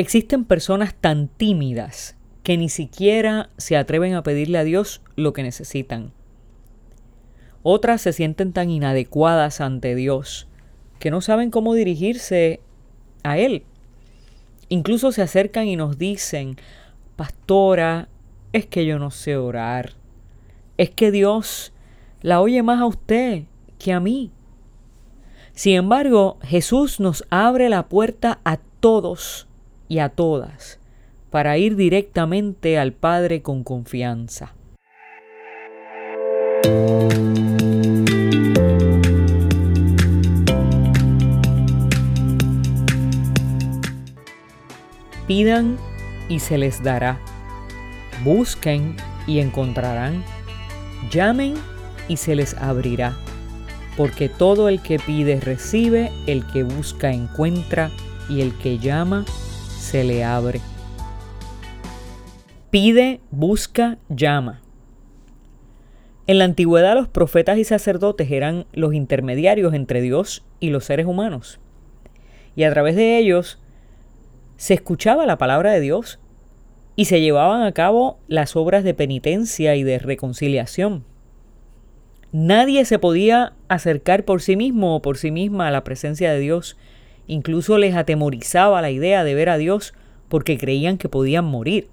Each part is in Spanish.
Existen personas tan tímidas que ni siquiera se atreven a pedirle a Dios lo que necesitan. Otras se sienten tan inadecuadas ante Dios que no saben cómo dirigirse a Él. Incluso se acercan y nos dicen, Pastora, es que yo no sé orar. Es que Dios la oye más a usted que a mí. Sin embargo, Jesús nos abre la puerta a todos y a todas para ir directamente al Padre con confianza. Pidan y se les dará. Busquen y encontrarán. Llamen y se les abrirá. Porque todo el que pide recibe, el que busca encuentra, y el que llama se le abre. Pide, busca, llama. En la antigüedad los profetas y sacerdotes eran los intermediarios entre Dios y los seres humanos. Y a través de ellos se escuchaba la palabra de Dios y se llevaban a cabo las obras de penitencia y de reconciliación. Nadie se podía acercar por sí mismo o por sí misma a la presencia de Dios. Incluso les atemorizaba la idea de ver a Dios porque creían que podían morir.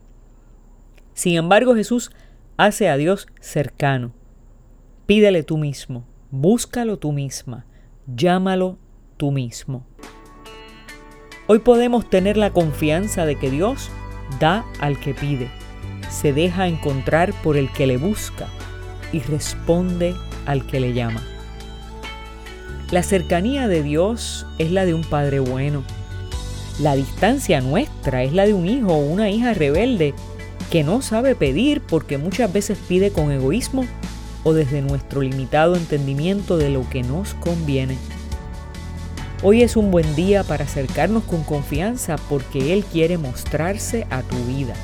Sin embargo, Jesús hace a Dios cercano. Pídele tú mismo, búscalo tú misma, llámalo tú mismo. Hoy podemos tener la confianza de que Dios da al que pide, se deja encontrar por el que le busca y responde al que le llama. La cercanía de Dios es la de un Padre bueno. La distancia nuestra es la de un hijo o una hija rebelde que no sabe pedir porque muchas veces pide con egoísmo o desde nuestro limitado entendimiento de lo que nos conviene. Hoy es un buen día para acercarnos con confianza porque Él quiere mostrarse a tu vida.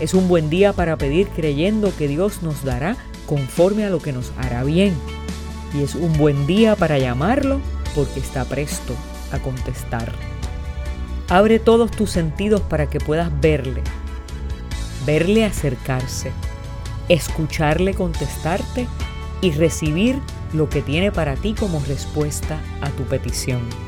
Es un buen día para pedir creyendo que Dios nos dará conforme a lo que nos hará bien. Y es un buen día para llamarlo porque está presto a contestar. Abre todos tus sentidos para que puedas verle, verle acercarse, escucharle contestarte y recibir lo que tiene para ti como respuesta a tu petición.